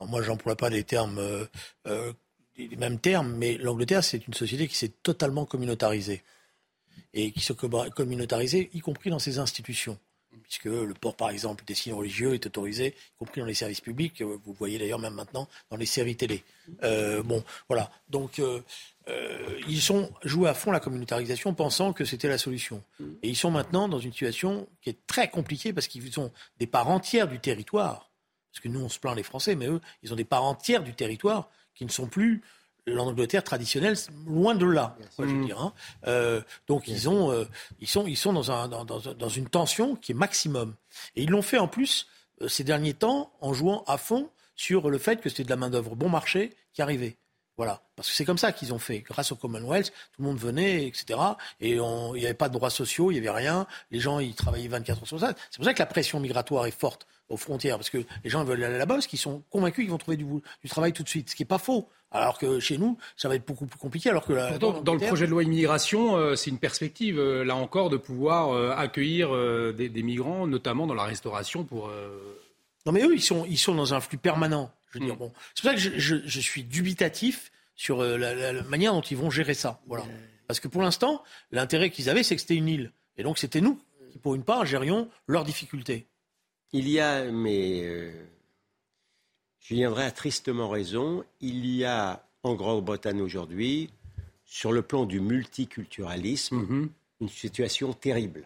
Moi, j'emploie pas les termes, euh, euh, les mêmes termes, mais l'Angleterre, c'est une société qui s'est totalement communautarisée. Et qui s'est communautarisée, y compris dans ses institutions puisque le port, par exemple, des signes religieux est autorisé, y compris dans les services publics. Vous le voyez d'ailleurs même maintenant dans les séries télé. Euh, bon, voilà. Donc, euh, euh, ils sont joués à fond la communautarisation, pensant que c'était la solution. Et ils sont maintenant dans une situation qui est très compliquée parce qu'ils ont des parts entières du territoire. Parce que nous, on se plaint les Français, mais eux, ils ont des parts entières du territoire qui ne sont plus l'Angleterre traditionnelle, loin de là, je veux dire. Hein. Euh, donc ils ont, euh, ils sont, ils sont dans, un, dans, dans, une tension qui est maximum. Et ils l'ont fait en plus euh, ces derniers temps en jouant à fond sur le fait que c'était de la main d'œuvre bon marché qui arrivait. Voilà, parce que c'est comme ça qu'ils ont fait. Grâce au Commonwealth, tout le monde venait, etc. Et il n'y avait pas de droits sociaux, il n'y avait rien. Les gens, ils travaillaient 24 heures sur ça. C'est pour ça que la pression migratoire est forte aux frontières, parce que les gens veulent aller là-bas parce qu'ils sont convaincus qu'ils vont trouver du, du travail tout de suite, ce qui n'est pas faux. Alors que chez nous, ça va être beaucoup plus compliqué. Alors que dans le projet de loi immigration, euh, c'est une perspective, euh, là encore, de pouvoir euh, accueillir des, migrants, notamment dans la restauration, pour. Non, mais eux, ils sont, ils sont dans un flux permanent. Je veux dire, mm. bon, c'est pour ça que je, je, suis dubitatif sur la, la, manière dont ils vont gérer ça. Voilà. Parce que pour l'instant, l'intérêt qu'ils avaient, c'est que c'était une île, et donc c'était nous qui, pour une part, gérions leurs difficultés. Il y a, mais Julien Drey a tristement raison. Il y a en Grande-Bretagne aujourd'hui, sur le plan du multiculturalisme, mhm. une situation terrible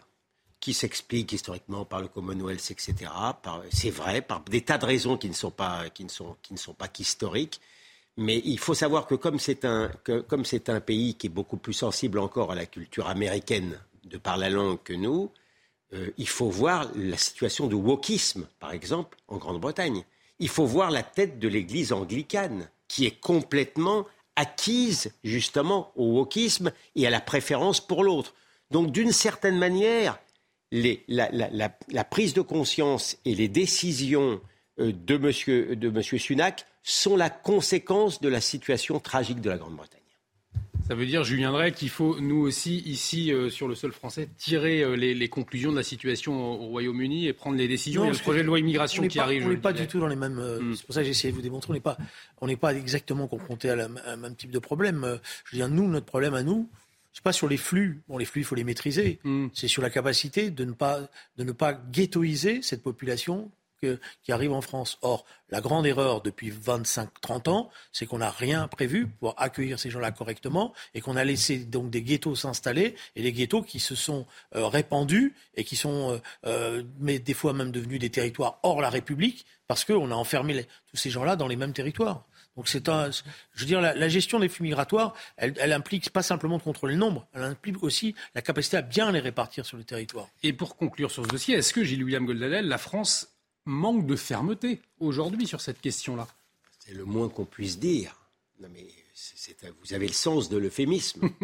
qui s'explique historiquement par le Commonwealth, etc. C'est vrai, par des tas de raisons qui ne sont pas, qui ne sont, qui ne sont pas qu'historiques. Mais il faut savoir que comme c'est un, comme c'est un pays qui est beaucoup plus sensible encore à la culture américaine de par la langue que nous, euh, il faut voir la situation de wokisme, par exemple, en Grande-Bretagne il faut voir la tête de l'Église anglicane, qui est complètement acquise justement au wokisme et à la préférence pour l'autre. Donc d'une certaine manière, la, prise de conscience et les décisions euh, de M. de monsieur Sunak sont la conséquence de la situation tragique de la Grande-Bretagne. Ça veut dire, Julien Drey, qu'il faut, nous aussi, ici, euh, sur le sol français, tirer euh, les, conclusions de la situation au, Royaume-Uni et prendre les décisions. Il y a le projet de loi immigration qui arrive. On n'est pas du tout dans les mêmes. Euh, hmm. C'est pour ça que j'ai essayé de vous démontrer. On n'est pas, on n'est pas exactement confronté à, un même type de problème. Je veux dire, nous, notre problème à nous, c'est pas sur les flux. Bon, les flux, il faut les maîtriser. Hmm. C'est sur la capacité de ne pas, de ne pas ghettoiser cette population qui arrive en France. Or, la grande erreur depuis 25-30 ans, c'est qu'on n'a rien prévu pour accueillir ces gens-là correctement et qu'on a laissé donc des ghettos s'installer et des ghettos qui se sont euh, répandus et qui sont, euh, euh, mais des fois même devenus des territoires hors la République parce qu'on a enfermé tous ces gens-là dans les mêmes territoires. Donc c'est un, je veux dire, la, gestion des flux migratoires, elle, elle, implique pas simplement de contrôler le nombre, elle implique aussi la capacité à bien les répartir sur le territoire. Et pour conclure sur ce dossier, est-ce que Gilles William Goldadel, la France manque de fermeté aujourd'hui sur cette question-là. C'est le moins qu'on puisse dire. Non mais vous avez le sens de l'euphémisme. (laughs)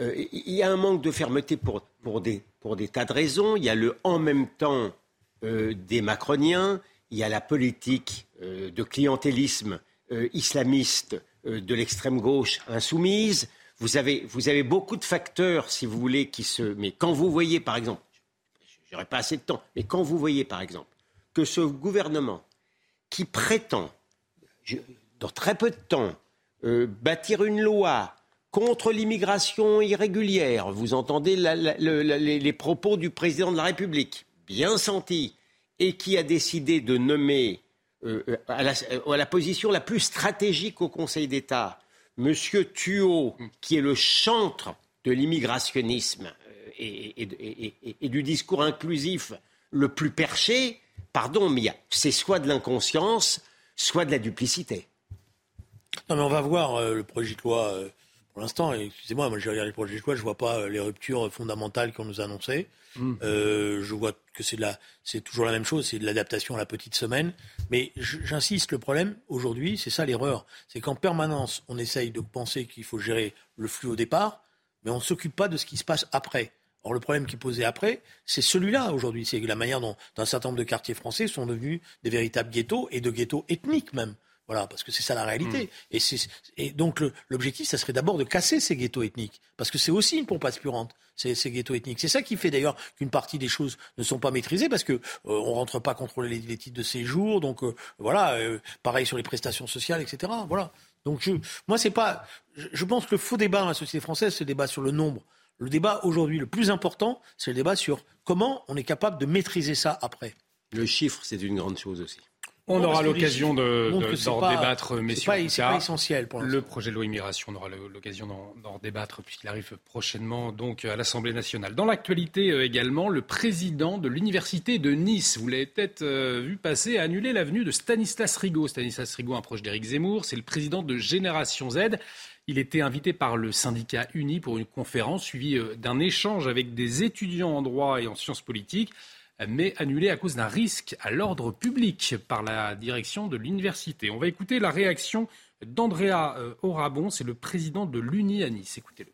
Euh, il y a un manque de fermeté pour, pour, des, pour des tas de raisons. Il y a le en même temps euh, des macroniens, il y a la politique euh, de clientélisme islamiste de l'extrême gauche insoumise. Vous avez, vous avez beaucoup de facteurs, si vous voulez, qui se. Mais quand vous voyez, par exemple, j'aurais pas assez de temps, mais quand vous voyez, par exemple, que ce gouvernement qui prétend, dans très peu de temps, euh, bâtir une loi contre l'immigration irrégulière, vous entendez les, propos du président de la République, bien senti, et qui a décidé de nommer euh, à, la, position la plus stratégique au Conseil d'État, M. Thuot, qui est le chantre de l'immigrationnisme euh, et, du discours inclusif le plus perché, pardon, mais c'est soit de l'inconscience, soit de la duplicité. Non, mais on va voir euh, le projet de loi. Euh, pour l'instant, excusez-moi, moi, j'ai regardé le projet de loi, je ne vois pas euh, les ruptures fondamentales qu'on nous a annoncées. Hmm. je vois que c'est, c'est toujours la même chose, c'est de l'adaptation à la petite semaine. Mais j'insiste, le problème aujourd'hui, c'est ça l'erreur. C'est qu'en permanence, on essaye de penser qu'il faut gérer le flux au départ, mais on ne s'occupe pas de ce qui se passe après. Or, le problème qui est posé après, c'est celui-là aujourd'hui. C'est la manière dont un certain nombre de quartiers français sont devenus des véritables ghettos et de ghettos ethniques même. Voilà, parce que c'est ça la réalité. Hmm. Et, donc l'objectif, ça serait d'abord de casser ces ghettos ethniques, parce que c'est aussi une pompe aspirante, ces, ces ghettos ethniques. C'est ça qui fait d'ailleurs qu'une partie des choses ne sont pas maîtrisées, parce que euh, on rentre pas contrôler les, titres de séjour, donc euh, voilà, euh, pareil sur les prestations sociales, etc. Voilà. Donc je, moi c'est pas, je, je pense que le faux débat dans la société française, c'est le débat sur le nombre. Le débat aujourd'hui, le plus important, c'est le débat sur comment on est capable de maîtriser ça après. Le chiffre, c'est une grande chose aussi. On aura l'occasion d'en débattre, messieurs. C'est pas, essentiel pour Le projet de loi immigration, on aura l'occasion d'en débattre puisqu'il arrive prochainement donc à l'Assemblée nationale. Dans l'actualité euh, également, le président de l'université de Nice, vous l'avez peut-être euh, vu passer, a annulé l'avenue de Stanislas Rigaud. Stanislas Rigaud, un proche d'Éric Zemmour, c'est le président de Génération Z. Il était invité par le syndicat Uni pour une conférence suivie euh, d'un échange avec des étudiants en droit et en sciences politiques mais annulé à cause d'un risque à l'ordre public par la direction de l'université. On va écouter la réaction d'Andrea euh, Orabon, c'est le président de l'UNI à Nice. Écoutez-le.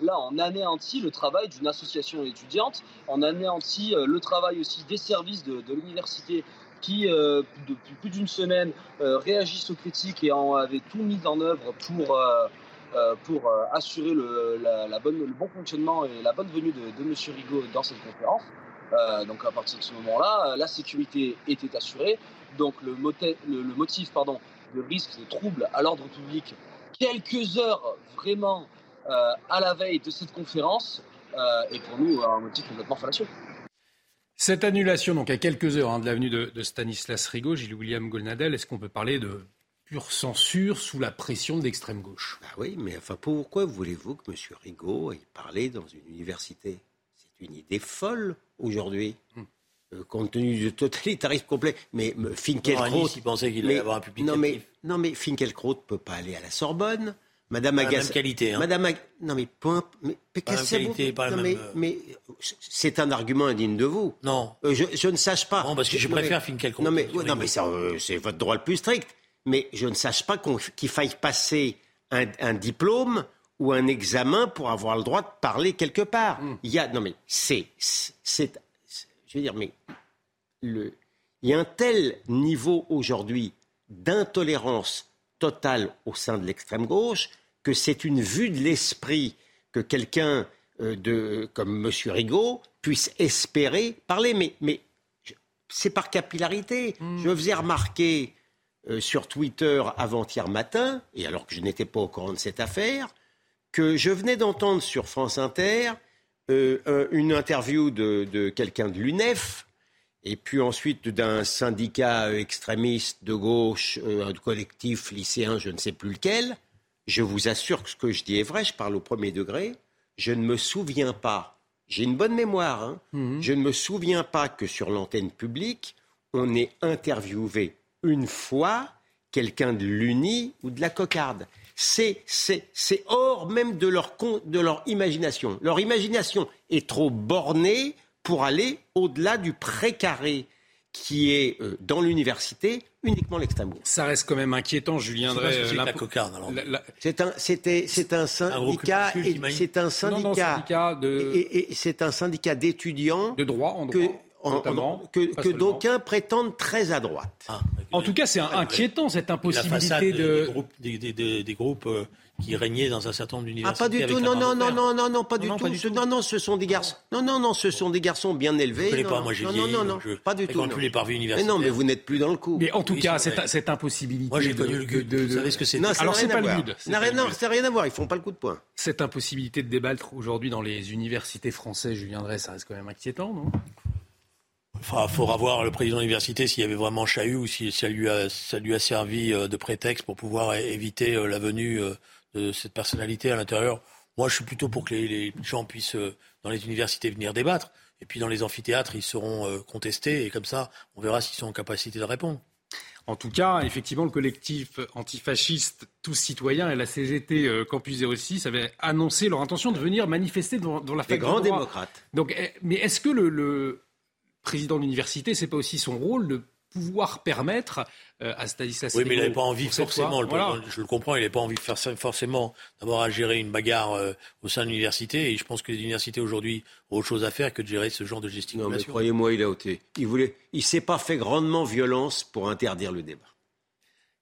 Là, on anéantit le travail d'une association étudiante, on anéantit euh, le travail aussi des services de, l'université qui, euh, depuis plus d'une semaine, réagissent aux critiques et ont, avaient tout mis en œuvre pour, pour assurer le, bon fonctionnement et la bonne venue de, de M. Rigaud dans cette conférence. Euh, donc à partir de ce moment-là, la sécurité était assurée. Donc le, motif, pardon, de risque de trouble à l'ordre public, quelques heures vraiment euh, à la veille de cette conférence, euh, est pour nous un motif complètement fallacieux. Cette annulation, donc à quelques heures hein, de l'avenue de, Stanislas Rigaud, Gilles William Golnadel, est-ce qu'on peut parler de pure censure sous la pression d'extrême gauche? Bah Oui, mais enfin pourquoi voulez-vous que M. Rigaud ait parlé dans une université? Une idée folle aujourd'hui. Hmm. Euh, compte tenu du totalitarisme complet. Mais Finkielkraut. il pensait qu'il allait avoir un public non, mais, non, mais Finkielkraut ne peut pas aller à la Sorbonne. Madame Agassi. Même qualité. Hein. Madame Non, mais point. Mais, qualité, pas non, mais, euh, mais c'est un argument indigne de vous. Non. Euh, je, je, ne sache pas. Non, parce que je, préfère Finkielkraut. Non, mais, non, mais c'est votre droit le plus strict. Mais je ne sache pas qu'il faille passer un, un diplôme ou un examen pour avoir le droit de parler quelque part. Hmm. Il y a, non mais c'est, c'est, je veux dire, mais le, il y a un tel niveau aujourd'hui d'intolérance totale au sein de l'extrême gauche que c'est une vue de l'esprit que quelqu'un euh, de comme M. Rigaud puisse espérer parler. Mais, mais c'est par capillarité. Hmm. Je faisais remarquer euh, sur Twitter avant-hier matin, et alors que je n'étais pas au courant de cette affaire, que je venais d'entendre sur France Inter euh, une interview de, quelqu'un de l'UNEF, et puis ensuite d'un syndicat extrémiste de gauche, euh, un collectif lycéen, je ne sais plus lequel. Je vous assure que ce que je dis est vrai, je parle au premier degré. Je ne me souviens pas, j'ai une bonne mémoire, hein. mhm. je ne me souviens pas que sur l'antenne publique, on ait interviewé une fois quelqu'un de l'UNI ou de la cocarde c'est hors même de leur, de leur imagination. Leur imagination est trop bornée pour aller au-delà du précaré qui est euh, dans l'université uniquement l'extrême gauche. Ça reste quand même inquiétant, Julien Drey. C'est la cocarde. C'est un, c'était, c'est un syndicat, c'est un syndicat, de... et, c'est un syndicat d'étudiants de droit en droit que, d'aucuns prétendent très à droite. Ah, en tout cas, c'est inquiétant cette impossibilité de... Des groupes, euh, qui régnaient dans un certain nombre d'universités. Ah, pas du tout. Non, non, non, non, non, non, pas du tout. Non, non, ce sont des garçons. Non, non, non, ce sont des garçons bien élevés. Je ne pas, moi, j'ai Non, non, non, pas du tout. tous les parvis universitaires. Mais non, mais vous n'êtes plus dans le coup. Mais en tout cas, cette, impossibilité. Moi, j'ai connu le de, Vous savez ce que c'est Non, alors c'est pas le but. Non, c'est rien à voir. Ils font pas le coup de poing. Cette impossibilité de débattre aujourd'hui dans les universités françaises, Julien Drey, ça reste quand même inquiétant, non? Il faudra voir le président de l'université s'il y avait vraiment chahut ou si ça lui a, ça lui a servi euh, de prétexte pour pouvoir éviter euh, la venue euh, de cette personnalité à l'intérieur. Moi, je suis plutôt pour que les, gens puissent, dans les universités, venir débattre. Et puis, dans les amphithéâtres, ils seront contestés. Et comme ça, on verra s'ils sont en capacité de répondre. En tout cas, effectivement, le collectif antifasciste Tous Citoyens et la CGT Campus 06 avaient annoncé leur intention de venir manifester dans, la fac. Des grands démocrates. Donc, eh, mais est-ce que le président de l'université, c'est pas aussi son rôle de pouvoir permettre euh, à Stanislas Oui, mais il n'avait pas envie forcément, je le comprends, il n'avait pas envie de faire forcément d'avoir à gérer une bagarre euh, au sein de l'université. Et je pense que les universités aujourd'hui ont autre chose à faire que de gérer ce genre de gesticulation. Non, mais croyez-moi, il a ôté. Il voulait, il s'est pas fait grandement violence pour interdire le débat.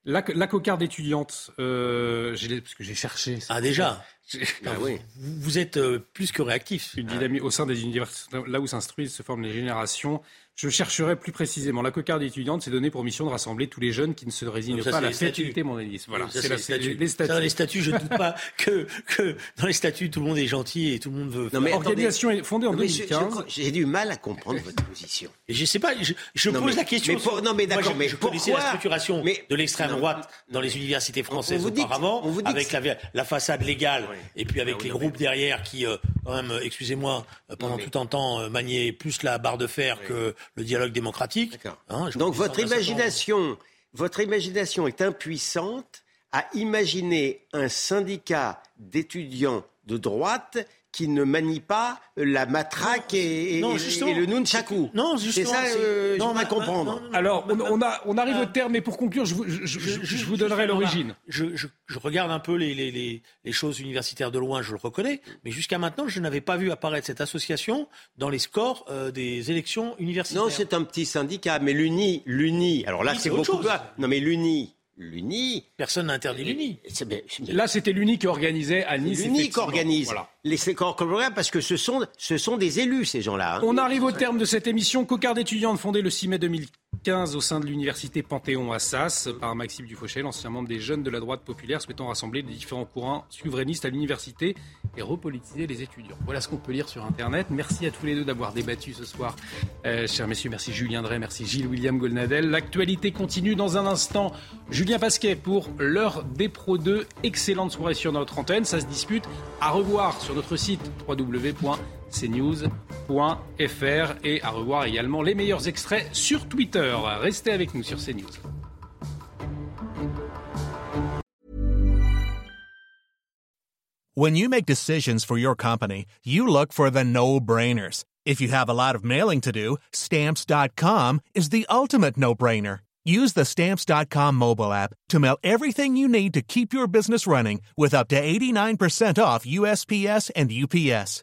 La, cocarde étudiante, euh, parce que j'ai cherché. Ah déjà? (laughs) Ah oui. vous, vous êtes euh, plus que réactif. Une dynamique au sein des universités, là où s'instruisent, se forment les générations. Je chercherai plus précisément. La cocarde étudiante s'est donnée pour mission de rassembler tous les jeunes qui ne se résignent Donc ça, pas à la statuts. fertilité mondialiste. Voilà, Ça, c'est la- les statuts. les Ça, dans les statuts, je ne doute pas (laughs) que, que dans les statuts, tout le monde est gentil et tout le monde veut. Non, mais. Organisation est fondée en Non, mais je- je 2015. crois- J'ai du mal à comprendre votre position. Et je sais pas, je, je Non, pose mais- la question. mais pour- sur- non, mais d'accord, je, mais je connaissais la pourquoi structuration Mais- de l'extrême droite non, dans les universités françaises on vous dit que- auparavant, on vous dit avec la, la façade légale Et puis avec Ah oui, les groupes derrière qui, euh, quand même, euh, excusez-moi, euh, pendant tout un temps maniaient plus la barre de fer que le dialogue démocratique. Hein, Donc votre imagination, votre imagination est impuissante à imaginer un syndicat d'étudiants de droite qui ne manie pas la matraque et, et- Non, et- justement. et le nunchaku. Non, C'est justement. ça, c'est- euh, non, ma- comprendre. non, non, non, Alors, on, a, on arrive au terme, mais pour conclure, je, vous- je- je- je- je vous donnerai l'origine. Je, je- je regarde un peu les, les- les- les choses universitaires de loin, je le reconnais, mais jusqu'à maintenant, je n'avais pas vu apparaître cette association dans les scores euh, des élections universitaires. Non, c'est un petit syndicat, mais l'UNI, l'UNI, alors là c'est beaucoup chose. Non mais l'UNI, l'UNI... Personne n'a interdit l'UNI. Là, c'était l'UNI qui organisait à Nice. L'UNI qui organise Voilà. les parce que ce sont, ce sont des élus, ces gens-là. hein. On arrive au terme de cette émission. Cocarde étudiante fondée le 6 mai 2015 au sein de l'université Panthéon Sasse par Maxime Dufauchel, ancien membre des jeunes de la droite populaire souhaitant rassembler les différents courants souverainistes à l'université et repolitiser les étudiants. Voilà ce qu'on peut lire sur Internet. Merci à tous les deux d'avoir débattu ce soir. Euh, chers messieurs, merci Julien Drey, merci Gilles William Golnadel. L'actualité continue dans un instant. Julien Pasquet pour l'heure des Pro 2. Excellente soirée sur notre antenne. Ça se dispute. À revoir sur notre site www.cnews.fr et à revoir également les meilleurs extraits sur Twitter. Restez avec nous sur CNews. When you make decisions for your company, you look for the no brainers. If you have a lot of mailing to do, stamps.com is the ultimate no brainer. Use the stamps.com mobile app to mail everything you need to keep your business running with up to 89% off USPS and UPS.